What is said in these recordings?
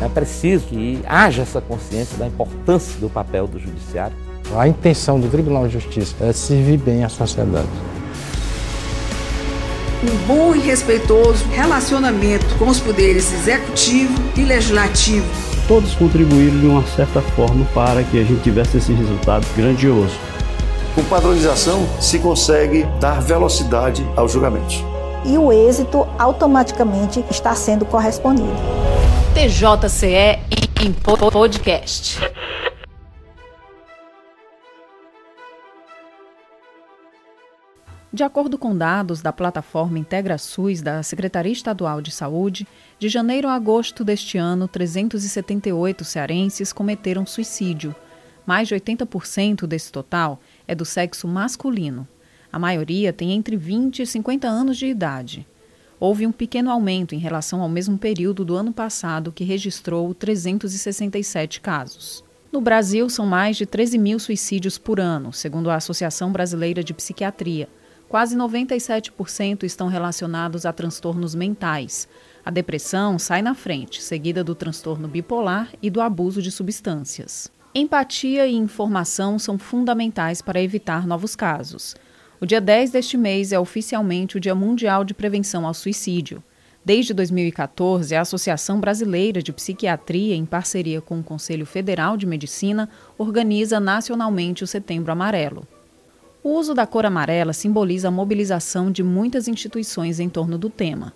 É preciso que haja essa consciência da importância do papel do judiciário. A intenção do Tribunal de Justiça é servir bem à sociedade. Um bom e respeitoso relacionamento com os poderes executivo e legislativo. Todos contribuíram de uma certa forma para que a gente tivesse esse resultado grandioso. Com padronização se consegue dar velocidade aos julgamentos. E o êxito automaticamente está sendo correspondido. TJCE em podcast. De acordo com dados da plataforma IntegraSUS da Secretaria Estadual de Saúde, de janeiro a agosto deste ano, 378 cearenses cometeram suicídio. Mais de 80% desse total é do sexo masculino. A maioria tem entre 20 e 50 anos de idade. Houve um pequeno aumento em relação ao mesmo período do ano passado, que registrou 367 casos. No Brasil, são mais de 13 mil suicídios por ano, segundo a Associação Brasileira de Psiquiatria Quase 97% estão relacionados a transtornos mentais. A depressão sai na frente, seguida do transtorno bipolar e do abuso de substâncias. Empatia e informação são fundamentais para evitar novos casos. O dia 10 deste mês é oficialmente o Dia Mundial de Prevenção ao Suicídio. Desde 2014, a Associação Brasileira de Psiquiatria, em parceria com o Conselho Federal de Medicina, organiza nacionalmente o Setembro Amarelo. O uso da cor amarela simboliza a mobilização de muitas instituições em torno do tema.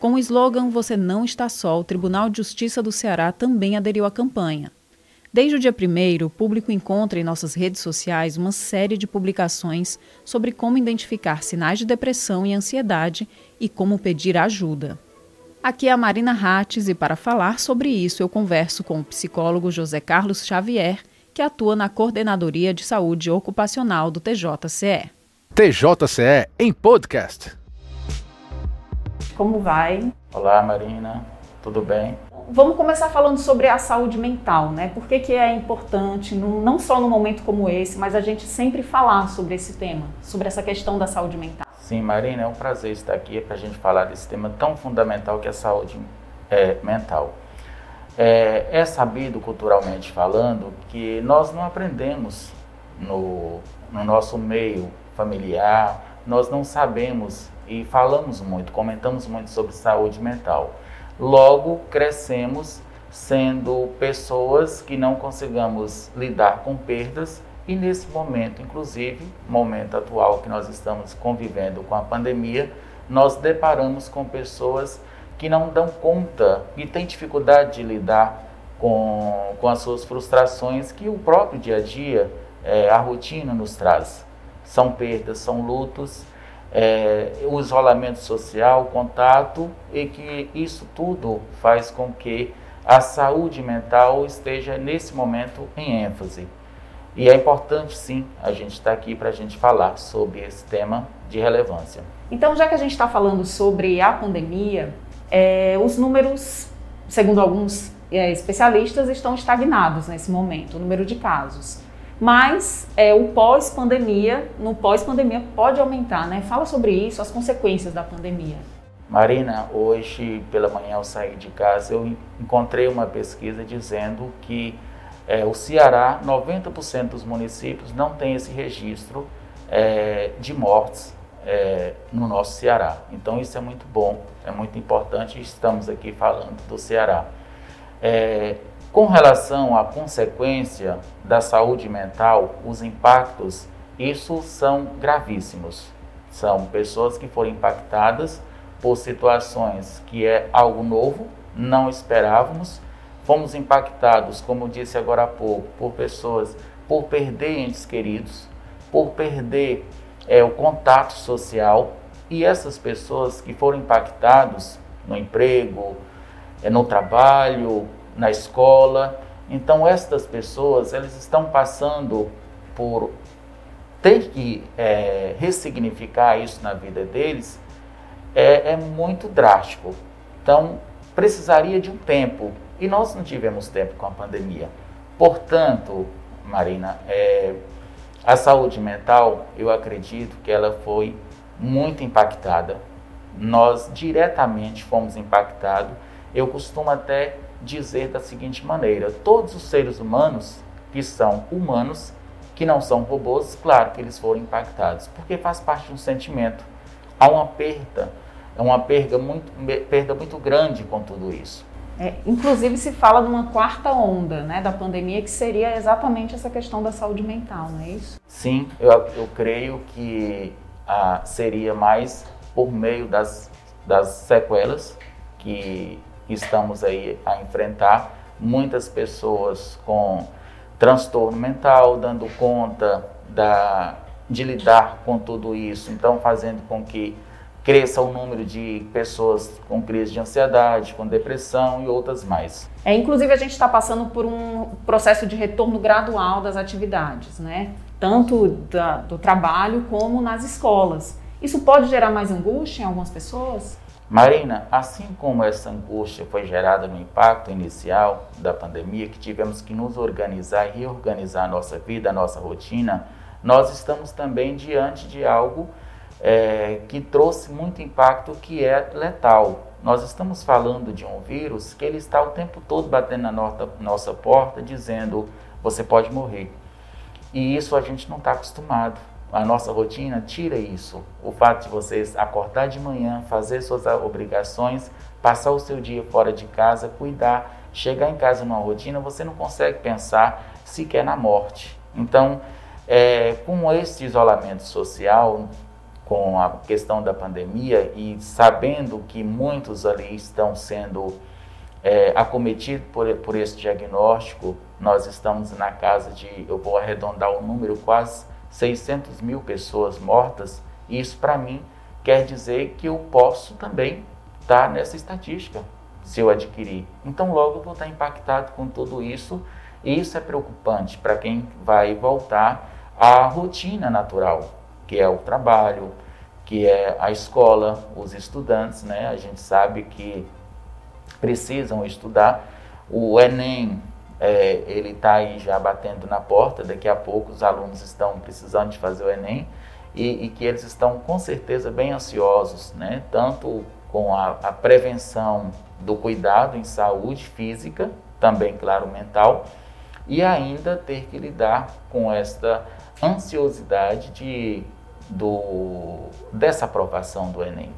Com o slogan Você não está só, o Tribunal de Justiça do Ceará também aderiu à campanha. Desde o dia 1, o público encontra em nossas redes sociais uma série de publicações sobre como identificar sinais de depressão e ansiedade e como pedir ajuda. Aqui é a Marina Rates e para falar sobre isso eu converso com o psicólogo José Carlos Xavier, que atua na Coordenadoria de Saúde Ocupacional do TJCE. TJCE em podcast. Como vai? Olá, Marina. Tudo bem? Vamos começar falando sobre a saúde mental, né? Por que, que é importante, não só no momento como esse, mas a gente sempre falar sobre esse tema, sobre essa questão da saúde mental. Sim, Marina, é um prazer estar aqui para a gente falar desse tema tão fundamental que é a saúde é, mental. É, é, sabido culturalmente falando que nós não aprendemos no, no nosso meio familiar, nós não sabemos e falamos muito, comentamos muito sobre saúde mental. Logo, crescemos sendo pessoas que não consigamos lidar com perdas e nesse momento, inclusive, momento atual que nós estamos convivendo com a pandemia, nós deparamos com pessoas que não dão conta e têm dificuldade de lidar com, com as suas frustrações que o próprio dia a dia, é, a rotina nos traz. São perdas, são lutos, é, o isolamento social, o contato, e que isso tudo faz com que a saúde mental esteja nesse momento em ênfase. E é importante sim a gente estar tá aqui para a gente falar sobre esse tema de relevância. Então, já que a gente está falando sobre a pandemia, é, os números, segundo alguns é, especialistas, estão estagnados nesse momento, o número de casos. Mas é, o pós-pandemia, no pós-pandemia pode aumentar, né? Fala sobre isso, as consequências da pandemia. Marina, hoje pela manhã eu saí de casa, eu encontrei uma pesquisa dizendo que é, o Ceará, 90% dos municípios não tem esse registro é, de mortes é, no nosso Ceará. Então isso é muito bom, é muito importante. Estamos aqui falando do Ceará. Com relação à consequência da saúde mental, os impactos, isso são gravíssimos. São pessoas que foram impactadas por situações que é algo novo, não esperávamos. Fomos impactados, como disse agora há pouco, por pessoas por perder entes queridos, por perder é, o contato social e essas pessoas que foram impactados no emprego, é, no trabalho, na escola. Então, estas pessoas elas estão passando por ter que é, ressignificar isso na vida deles é, é, muito drástico. Então, precisaria de um tempo e nós não tivemos tempo com a pandemia. Portanto, Marina, é, a saúde mental, eu acredito que ela foi muito impactada. Nós diretamente fomos impactados Eu costumo até dizer da seguinte maneira: todos os seres humanos que são humanos, que não são robôs, claro que eles foram impactados, porque faz parte de um sentimento. Há uma perda, é uma perda muito, perda muito grande com tudo isso. É, inclusive se fala de uma quarta onda né, da pandemia que seria exatamente essa questão da saúde mental, não é isso? Sim, eu, eu creio que ah, seria mais por meio das, das sequelas que estamos aí a enfrentar. Muitas pessoas com transtorno mental, dando conta da, de lidar com tudo isso, então fazendo com que cresça o número de pessoas com crise de ansiedade, com depressão e outras mais. É, inclusive a gente está passando por um processo de retorno gradual das atividades, né? Tanto da, do trabalho como nas escolas. Isso pode gerar mais angústia em algumas pessoas? Marina, assim como essa angústia foi gerada no impacto inicial da pandemia, que tivemos que nos organizar e reorganizar a nossa vida, a nossa rotina, nós estamos também diante de algo é, que trouxe muito impacto, que é letal. Nós estamos falando de um vírus que ele está o tempo todo batendo na nossa, nossa porta, dizendo você pode morrer. E isso a gente não está acostumado a nossa rotina, tira isso. O fato de vocês acordar de manhã, fazer suas obrigações, passar o seu dia fora de casa, cuidar, chegar em casa numa rotina, você não consegue pensar sequer na morte. Então, é, com esse isolamento social, com a questão da pandemia e sabendo que muitos ali estão sendo é, acometidos por, por esse diagnóstico, nós estamos na casa de, eu vou arredondar o número, quase 600 mil pessoas mortas, isso para mim quer dizer que eu posso também estar tá nessa estatística se eu adquirir. Então logo eu vou estar impactado com tudo isso e isso é preocupante para quem vai voltar à rotina natural, que é o trabalho, que é a escola, os estudantes, né? A gente sabe que precisam estudar. O Enem é, ele está aí já batendo na porta, daqui a pouco os alunos estão precisando de fazer o Enem e, e que eles estão com certeza bem ansiosos, né? tanto com a, a prevenção do cuidado em saúde física, também, claro, mental, e ainda ter que lidar com esta ansiosidade de, do, dessa aprovação do Enem.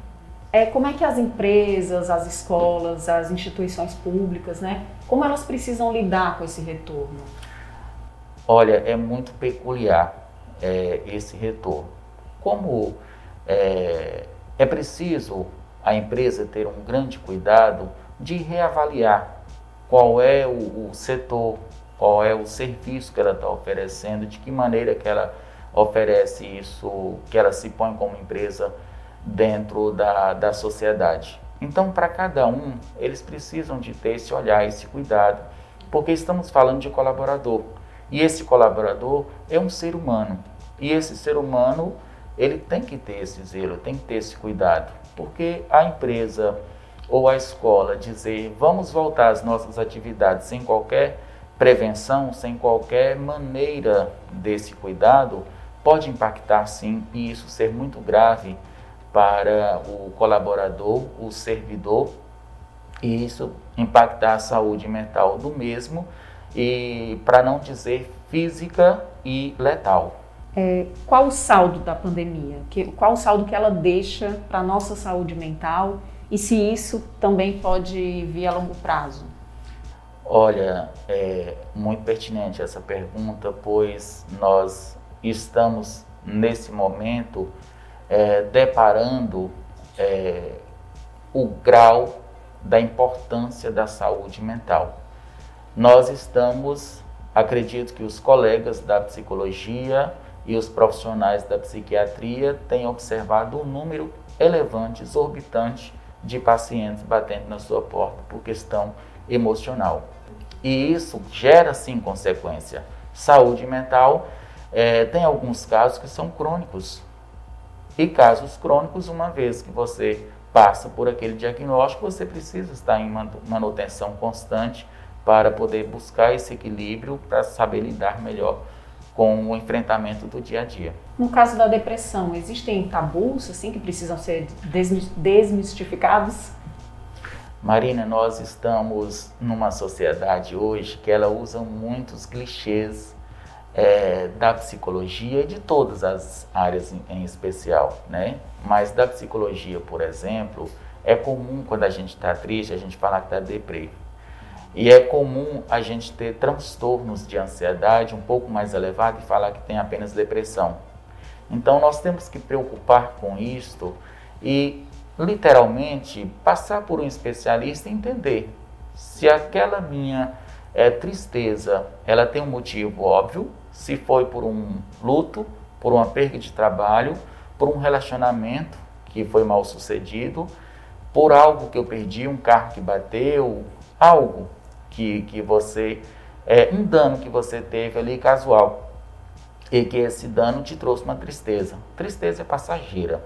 É, como é que as empresas, as escolas, as instituições públicas, né, como elas precisam lidar com esse retorno? Olha, é muito peculiar é, esse retorno. Como é, é preciso a empresa ter um grande cuidado de reavaliar qual é o, o setor, qual é o serviço que ela está oferecendo, de que maneira que ela oferece isso, que ela se põe como empresa dentro da, da sociedade. Então, para cada um, eles precisam de ter esse olhar, esse cuidado, porque estamos falando de colaborador. E esse colaborador é um ser humano. E esse ser humano, ele tem que ter esse zelo, tem que ter esse cuidado. Porque a empresa ou a escola dizer vamos voltar às nossas atividades sem qualquer prevenção, sem qualquer maneira desse cuidado, pode impactar sim e isso ser muito grave para o colaborador, o servidor, e isso impactar a saúde mental do mesmo, e para não dizer física e letal. É, qual o saldo da pandemia? Que, qual o saldo que ela deixa para a nossa saúde mental e se isso também pode vir a longo prazo? Olha, é muito pertinente essa pergunta, pois nós estamos nesse momento é, deparando é, o grau da importância da saúde mental. Nós estamos, acredito que os colegas da psicologia e os profissionais da psiquiatria têm observado um número elevante, exorbitante de pacientes batendo na sua porta por questão emocional. E isso gera sim consequência. Saúde mental é, tem alguns casos que são crônicos, e casos crônicos, uma vez que você passa por aquele diagnóstico, você precisa estar em manutenção constante para poder buscar esse equilíbrio para saber lidar melhor com o enfrentamento do dia a dia. No caso da depressão, existem tabus assim que precisam ser desmistificados? Marina, nós estamos numa sociedade hoje que ela usa muitos clichês é, da psicologia e de todas as áreas em, em, especial, né? Mas da psicologia, por exemplo, é comum quando a gente está triste a gente falar que está deprê. E é comum a gente ter transtornos de ansiedade um pouco mais elevado e falar que tem apenas depressão. Então nós temos que preocupar com isto e literalmente passar por um especialista e entender se aquela minha é, tristeza ela tem um motivo óbvio, se foi por um luto, por uma perda de trabalho, por um relacionamento que foi mal sucedido, por algo que eu perdi, um carro que bateu, algo que, que você, é, um dano que você teve ali casual e que esse dano te trouxe uma tristeza. Tristeza é passageira.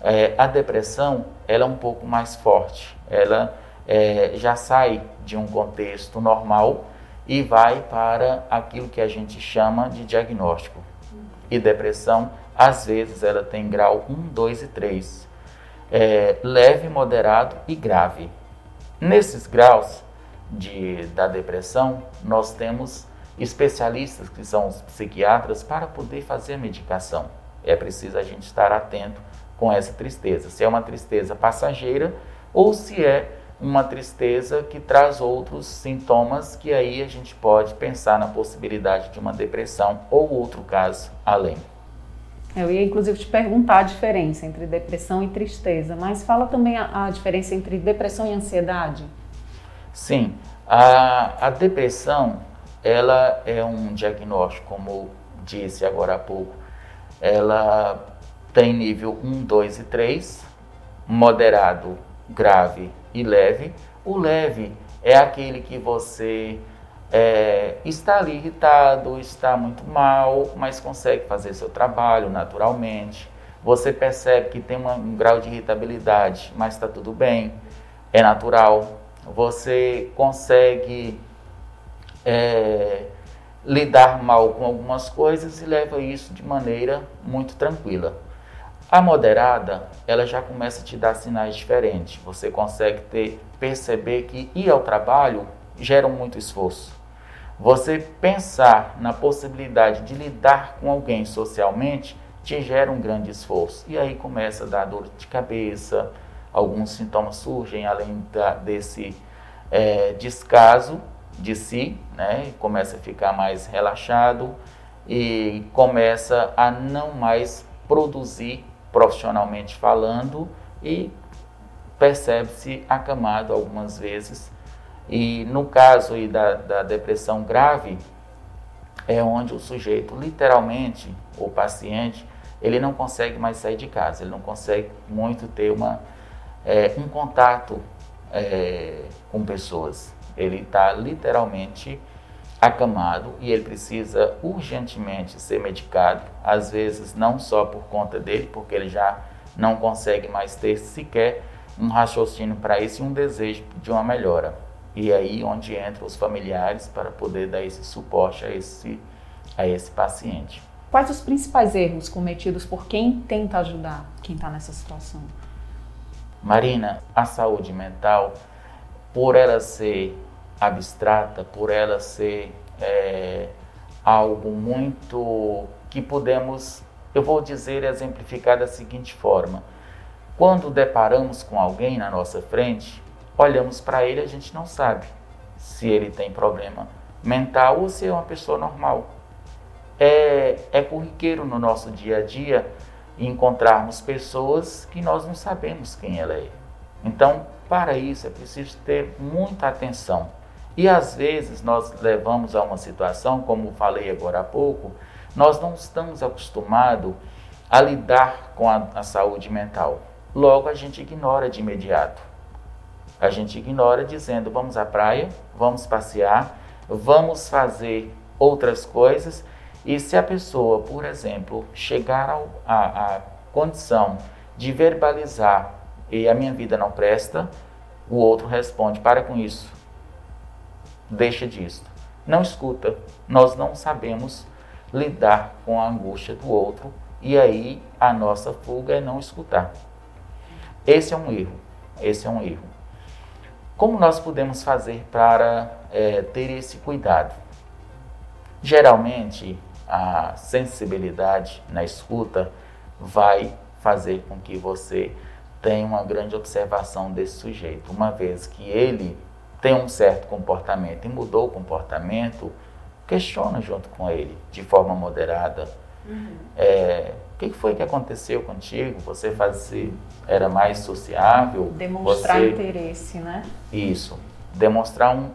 É, a depressão ela é um pouco mais forte, ela é, já sai de um contexto normal e vai para aquilo que a gente chama de diagnóstico. E depressão, às vezes, ela tem grau 1, 2 e 3, é, leve, moderado e grave. Nesses graus de, da depressão, nós temos especialistas que são os psiquiatras para poder fazer a medicação. É preciso a gente estar atento com essa tristeza. Se é uma tristeza passageira ou se é uma tristeza que traz outros sintomas que aí a gente pode pensar na possibilidade de uma depressão ou outro caso além. Eu ia inclusive te perguntar a diferença entre depressão e tristeza, mas fala também a, a diferença entre depressão e ansiedade. Sim, a, a depressão ela é um diagnóstico, como disse agora há pouco, ela tem nível 1, 2 e 3, moderado, grave e leve. O leve é aquele que você é, está ali irritado, está muito mal, mas consegue fazer seu trabalho naturalmente. Você percebe que tem uma, um grau de irritabilidade, mas está tudo bem, é natural. Você consegue é, lidar mal com algumas coisas e leva isso de maneira muito tranquila. A moderada, ela já começa a te dar sinais diferentes. Você consegue ter, perceber que ir ao trabalho gera muito esforço. Você pensar na possibilidade de lidar com alguém socialmente te gera um grande esforço. E aí começa a dar dor de cabeça, alguns sintomas surgem além da, desse é, descaso de si, né? começa a ficar mais relaxado e começa a não mais produzir profissionalmente falando e percebe-se acamado algumas vezes. E no caso da, da depressão grave, é onde o sujeito, literalmente, o paciente, ele não consegue mais sair de casa, ele não consegue muito ter uma, é, um contato é, com pessoas. Ele está literalmente acamado e ele precisa urgentemente ser medicado, às vezes não só por conta dele, porque ele já não consegue mais ter sequer um raciocínio para isso e um desejo de uma melhora. E aí onde entram os familiares para poder dar esse suporte a esse, a esse paciente. Quais os principais erros cometidos por quem tenta ajudar quem está nessa situação? Marina, a saúde mental, por ela ser abstrata, por ela ser é, algo muito que podemos, eu vou dizer, exemplificar da seguinte forma: quando deparamos com alguém na nossa frente, olhamos para ele a gente não sabe se ele tem problema mental ou se é uma pessoa normal. É, é corriqueiro no nosso dia a dia encontrarmos pessoas que nós não sabemos quem ela é. Então, para isso é preciso ter muita atenção. E às vezes nós levamos a uma situação, como falei agora há pouco, nós não estamos acostumados a lidar com a, a saúde mental. Logo a gente ignora de imediato. A gente ignora dizendo vamos à praia, vamos passear, vamos fazer outras coisas. E se a pessoa, por exemplo, chegar à condição de verbalizar e a minha vida não presta, o outro responde: para com isso, deixa disso. Não escuta. Nós não sabemos lidar com a angústia do outro e aí a nossa fuga é não escutar. Esse é um erro. Esse é um erro. Como nós podemos fazer para é, ter esse cuidado? Geralmente, a sensibilidade na escuta vai fazer com que você tenha uma grande observação desse sujeito. Uma vez que ele tem um certo comportamento e mudou o comportamento, questiona junto com ele, de forma moderada. Uhum. É, o que foi que aconteceu contigo? Você fazia, era mais sociável? Demonstrar você... interesse, né? Isso. Demonstrar um,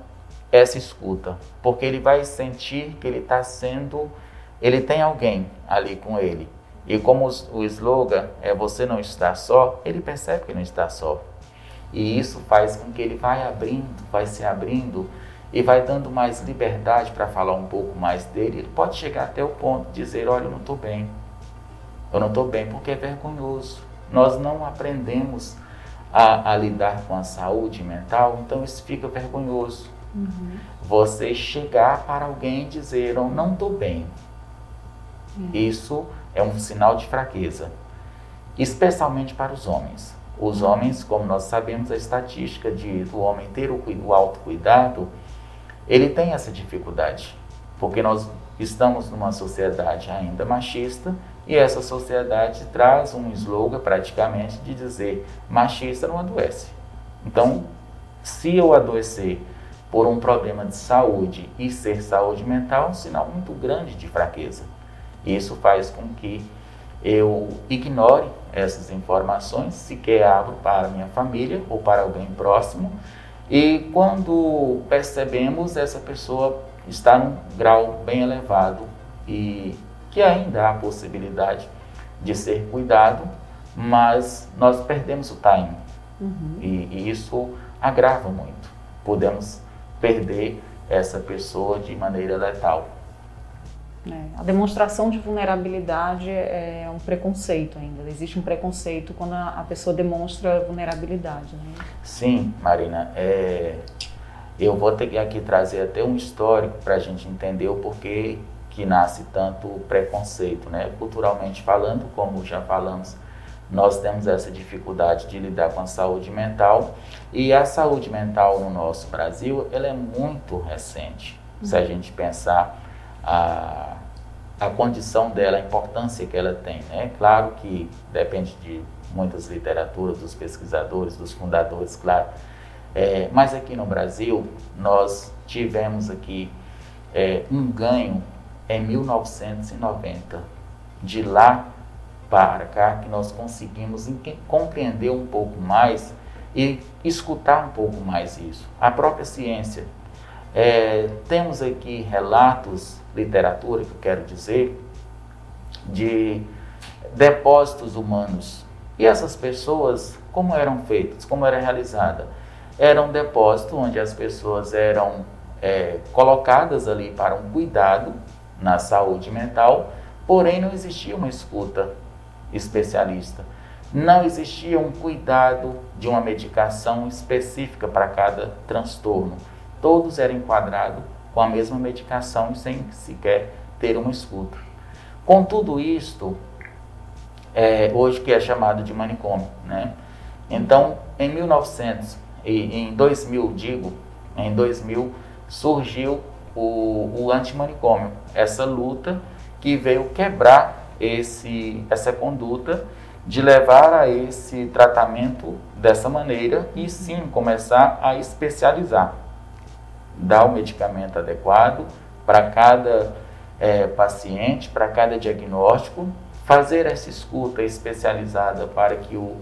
essa escuta. Porque ele vai sentir que ele está sendo. Ele tem alguém ali com ele. E como o slogan é você não está só, ele percebe que não está só. E isso faz com que ele vai abrindo, vai se abrindo e vai dando mais liberdade para falar um pouco mais dele. Ele pode chegar até o ponto de dizer: Olha, eu não estou bem. Eu não estou bem porque é vergonhoso. Nós não aprendemos a, a, lidar com a saúde mental, então isso fica vergonhoso. Uhum. Você chegar para alguém e dizer: Eu não estou bem. Uhum. Isso é um sinal de fraqueza, especialmente para os homens. Os homens, como nós sabemos, a estatística de, homem ter o, o autocuidado, ele tem essa dificuldade, porque nós estamos numa sociedade ainda machista e essa sociedade traz um slogan praticamente de dizer machista não adoece. Então, se eu adoecer por um problema de saúde e ser saúde mental, é um sinal muito grande de fraqueza. Isso faz com que eu ignore essas informações, sequer abro para minha família ou para alguém próximo. E quando percebemos, essa pessoa está num grau bem elevado e que ainda há possibilidade de ser cuidado, mas nós perdemos o time. Uhum. E, e isso agrava muito. Podemos perder essa pessoa de maneira letal. É, a demonstração de vulnerabilidade é um preconceito ainda. Existe um preconceito quando a, a pessoa demonstra vulnerabilidade. Né? Sim, Marina. É, eu vou ter que aqui trazer até um histórico para a gente entender o porquê que nasce tanto preconceito. Né? Culturalmente falando, como já falamos, nós temos essa dificuldade de lidar com a saúde mental e a saúde mental no nosso Brasil ela é muito recente. Se a gente pensar a, a condição dela, a importância que ela tem. Né? Claro que depende de muitas literaturas, dos pesquisadores, dos fundadores, claro. É, mas aqui no Brasil, nós tivemos aqui é, um ganho em 1990. De lá para cá, que nós conseguimos compreender um pouco mais e escutar um pouco mais isso. A própria ciência. É, temos aqui relatos literatura, que eu quero dizer, de depósitos humanos. E essas pessoas, como eram feitas, como era realizada? Era um depósito onde as pessoas eram é, colocadas ali para um cuidado na saúde mental, porém não existia uma escuta especialista. Não existia um cuidado de uma medicação específica para cada transtorno. Todos eram enquadrados com a mesma medicação sem sequer ter uma escuta. Com tudo isto, é, hoje que é chamado de manicômio, né? Então, em 1900 e em 2000, digo, em 2000 surgiu o, o antimanicômio, essa luta que veio quebrar esse, essa conduta de levar a esse tratamento dessa maneira e sim começar a especializar dar o medicamento adequado para cada é, paciente, para cada diagnóstico, fazer essa escuta especializada para que o,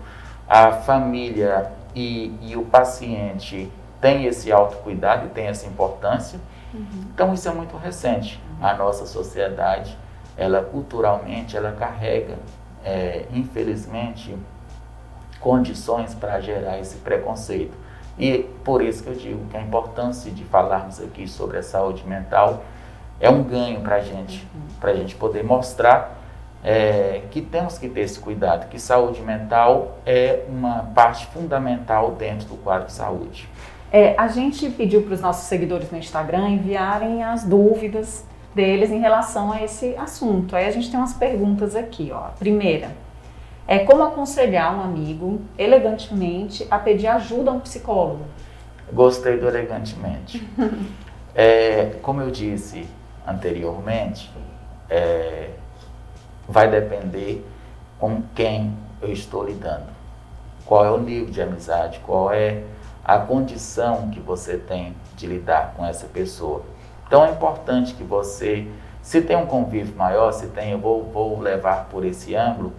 a família e, e o paciente tenham esse autocuidado e tenham essa importância. Uhum. Então isso é muito recente. A nossa sociedade, ela culturalmente, ela carrega, é, infelizmente, condições para gerar esse preconceito. E por isso que eu digo que a importância de falarmos aqui sobre a saúde mental é um ganho para a gente, para a gente poder mostrar é, que temos que ter esse cuidado, que saúde mental é uma parte fundamental dentro do quadro de saúde. É, a gente pediu para os nossos seguidores no Instagram enviarem as dúvidas deles em relação a esse assunto. Aí a gente tem umas perguntas aqui, ó. Primeira, é como aconselhar um amigo elegantemente a pedir ajuda a um psicólogo. Gostei do elegantemente. É, como eu disse anteriormente, é, vai depender com quem eu estou lidando. Qual é o nível de amizade, qual é a condição que você tem de lidar com essa pessoa. Então é importante que você, se tem um convívio maior, se tem, eu vou, vou levar por esse ângulo,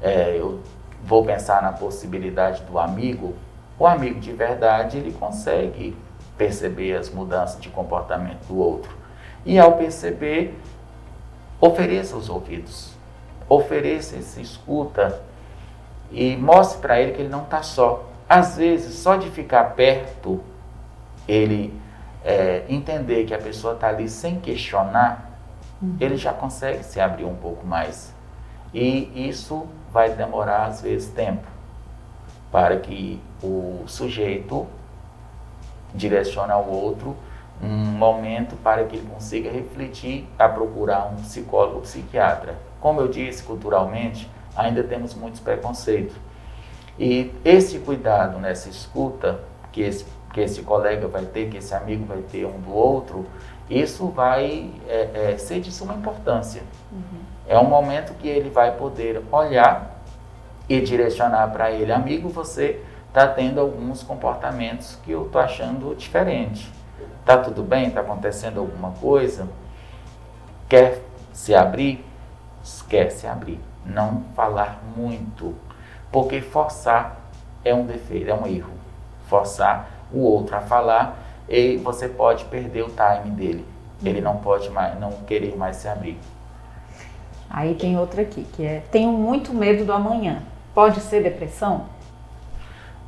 é, eu vou pensar na possibilidade do amigo. O amigo de verdade, ele consegue perceber as mudanças de comportamento do outro. E ao perceber, ofereça os ouvidos, ofereça se escuta e mostre para ele que ele não está só. Às vezes, só de ficar perto, ele é, entender que a pessoa está ali sem questionar, uhum. ele já consegue se abrir um pouco mais. E isso vai demorar, às vezes, tempo para que o sujeito direcione ao outro um momento para que ele consiga refletir a procurar um psicólogo ou psiquiatra. Como eu disse, culturalmente, ainda temos muitos preconceitos. E esse cuidado nessa escuta que esse, que esse colega vai ter, que esse amigo vai ter um do outro, isso vai é, é, ser de suma importância. Uhum. É um momento que ele vai poder olhar e direcionar para ele, amigo, você está tendo alguns comportamentos que eu estou achando diferente. Tá tudo bem? Está acontecendo alguma coisa? Quer se abrir? Quer se abrir. Não falar muito, porque forçar é um defeito, é um erro. Forçar o outro a falar e você pode perder o time dele. Ele não pode mais, não querer mais se abrir. Aí tem outra aqui, que é tenho muito medo do amanhã. Pode ser depressão?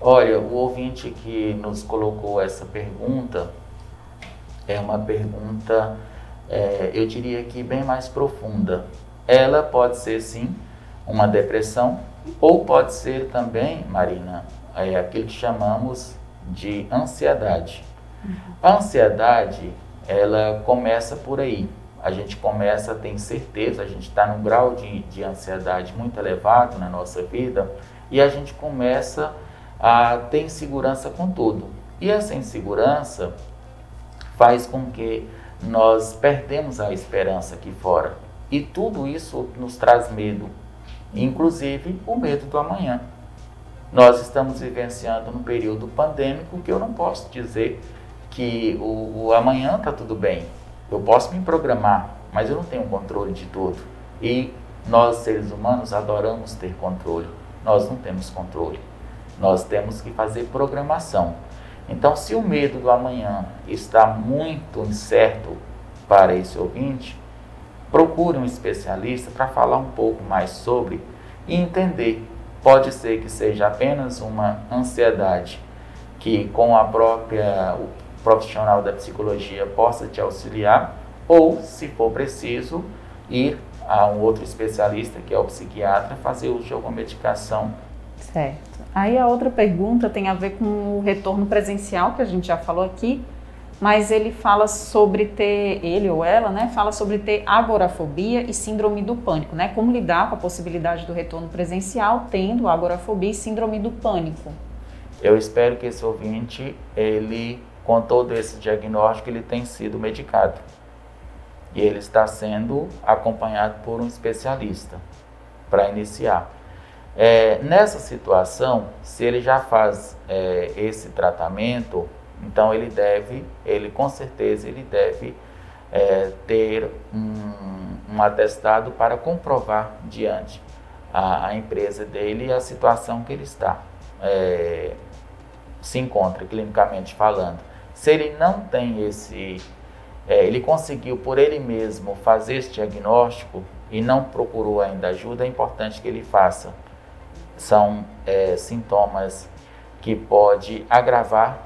Olha, o ouvinte que nos colocou essa pergunta é uma pergunta, é, eu diria que bem mais profunda. Ela pode ser sim uma depressão ou pode ser também, Marina, é aquilo que chamamos de ansiedade. Uhum. A ansiedade, ela começa por aí. A gente começa a ter certeza, a gente está num grau de, de ansiedade muito elevado na nossa vida e a gente começa a ter insegurança com tudo. E essa insegurança faz com que nós perdemos a esperança aqui fora. E tudo isso nos traz medo, inclusive o medo do amanhã. Nós estamos vivenciando um período pandêmico que eu não posso dizer que o, o amanhã está tudo bem. Eu posso me programar, mas eu não tenho controle de tudo. E nós, seres humanos, adoramos ter controle. Nós não temos controle. Nós temos que fazer programação. Então, se o medo do amanhã está muito incerto para esse ouvinte, procure um especialista para falar um pouco mais sobre e entender. Pode ser que seja apenas uma ansiedade que com a própria profissional da psicologia possa te auxiliar ou, se for preciso, ir a um outro especialista, que é o psiquiatra, fazer uso de alguma medicação. Certo. Aí a outra pergunta tem a ver com o retorno presencial, que a gente já falou aqui, mas ele fala sobre ter, ele ou ela, né, fala sobre ter agorafobia e síndrome do pânico, né? Como lidar com a possibilidade do retorno presencial tendo agorafobia e síndrome do pânico. Eu espero que esse ouvinte, ele, com todo esse diagnóstico, ele tem sido medicado. E ele está sendo acompanhado por um especialista para iniciar. É, nessa situação, se ele já faz é, esse tratamento, então ele deve, ele com certeza ele deve é, ter um, um, atestado para comprovar diante a, a, empresa dele a situação que ele está é, se encontra clinicamente falando. Se ele não tem esse, é, ele conseguiu por ele mesmo fazer esse diagnóstico e não procurou ainda ajuda, é importante que ele faça são é, sintomas que pode agravar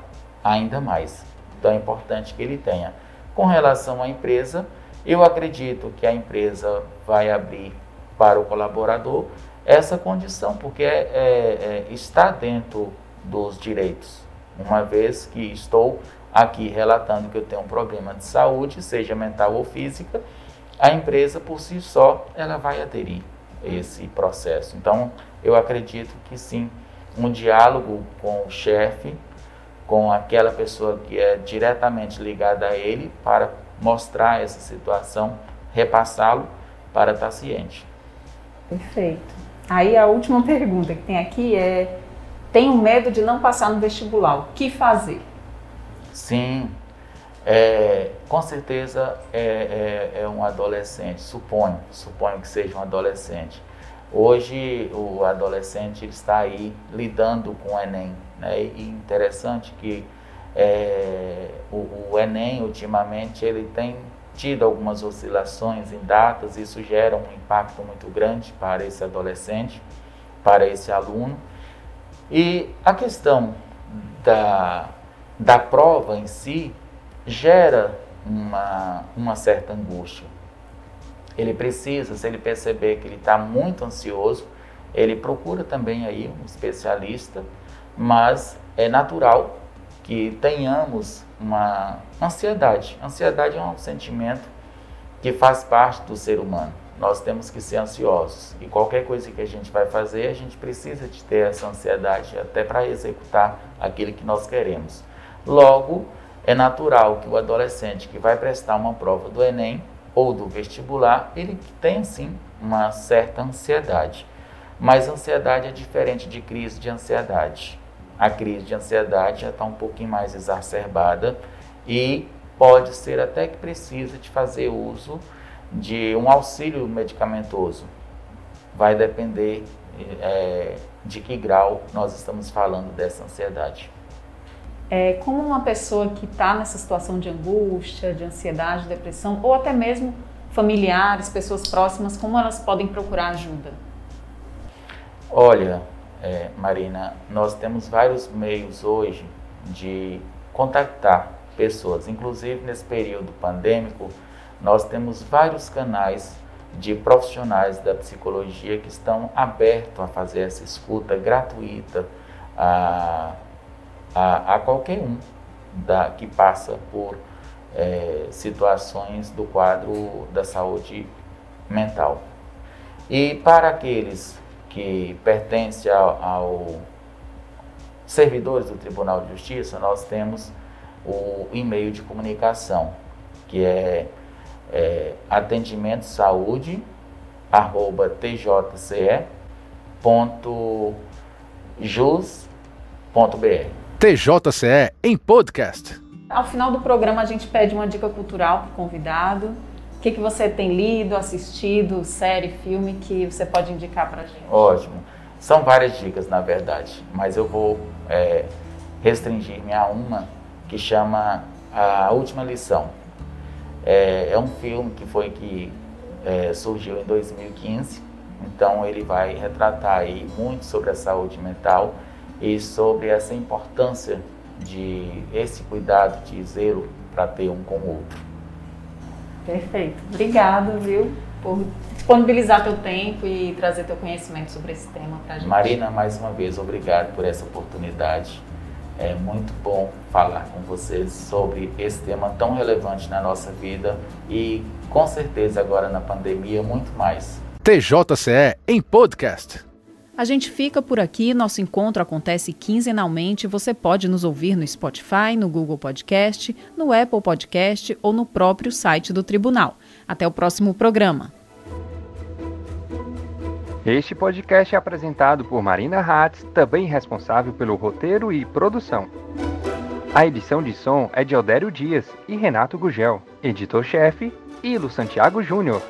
ainda mais. Então é importante que ele tenha. Com relação à empresa, eu acredito que a empresa vai abrir para o colaborador essa condição, porque é, é, está dentro dos direitos. Uma vez que estou aqui relatando que eu tenho um problema de saúde, seja mental ou física, a empresa por si só ela vai aderir a esse processo. Então, eu acredito que sim, um diálogo com o chefe com aquela pessoa que é diretamente ligada a ele para mostrar essa situação, repassá-lo para estar ciente. Perfeito. Aí a última pergunta que tem aqui é: tenho medo de não passar no vestibular, o que fazer? Sim, é, com certeza é, é, é, um adolescente, suponho, suponho que seja um adolescente. Hoje o adolescente está aí lidando com o Enem, né? E interessante que é, o, o, Enem ultimamente ele tem tido algumas oscilações em datas, isso gera um impacto muito grande para esse adolescente, para esse aluno. E a questão da, da prova em si gera uma, uma certa angústia. Ele precisa, se ele perceber que ele está muito ansioso, ele procura também aí um especialista, mas é natural que tenhamos uma ansiedade. Ansiedade é um sentimento que faz parte do ser humano. Nós temos que ser ansiosos e qualquer coisa que a gente vai fazer, a gente precisa de ter essa ansiedade até para executar aquilo que nós queremos. Logo, é natural que o adolescente que vai prestar uma prova do Enem ou do vestibular, ele tem sim uma certa ansiedade. Mas ansiedade é diferente de crise de ansiedade. A crise de ansiedade já está um pouquinho mais exacerbada e pode ser até que precisa de fazer uso de um auxílio medicamentoso. Vai depender é, de que grau nós estamos falando dessa ansiedade. É, como uma pessoa que está nessa situação de angústia, de ansiedade, depressão, ou até mesmo familiares, pessoas próximas, como elas podem procurar ajuda? Olha, é, Marina, nós temos vários meios hoje de contactar pessoas, inclusive nesse período pandêmico, nós temos vários canais de profissionais da psicologia que estão abertos a fazer essa escuta gratuita, a a, a qualquer um da, que passa por é, situações do quadro da saúde mental. E para aqueles que pertencem ao, ao servidores do Tribunal de Justiça, nós temos o e-mail de comunicação, que é, é atendimento saúde arroba tjce.jus.br. TJCE em podcast. Ao final do programa, a gente pede uma dica cultural para o convidado. O que, que você tem lido, assistido, série, filme que você pode indicar para a gente? Ótimo. São várias dicas, na verdade, mas eu vou é, restringir-me a uma que chama A Última Lição. É, é um filme que foi que é, surgiu em 2015, então ele vai retratar aí muito sobre a saúde mental e sobre essa importância de esse cuidado, de zelo para ter um com o outro. Perfeito. Obrigado, viu, por disponibilizar teu tempo e trazer teu conhecimento sobre esse tema para a gente. Marina, mais uma vez, obrigado por essa oportunidade. É muito bom falar com vocês sobre esse tema tão relevante na nossa vida e, com certeza, agora na pandemia, muito mais. TJCE em podcast. A gente fica por aqui, nosso encontro acontece quinzenalmente. Você pode nos ouvir no Spotify, no Google Podcast, no Apple Podcast ou no próprio site do tribunal. Até o próximo programa. Este podcast é apresentado por Marina Hatz, também responsável pelo roteiro e produção. A edição de som é de Aldério Dias e Renato Gugel, editor-chefe, e Lu Santiago Júnior.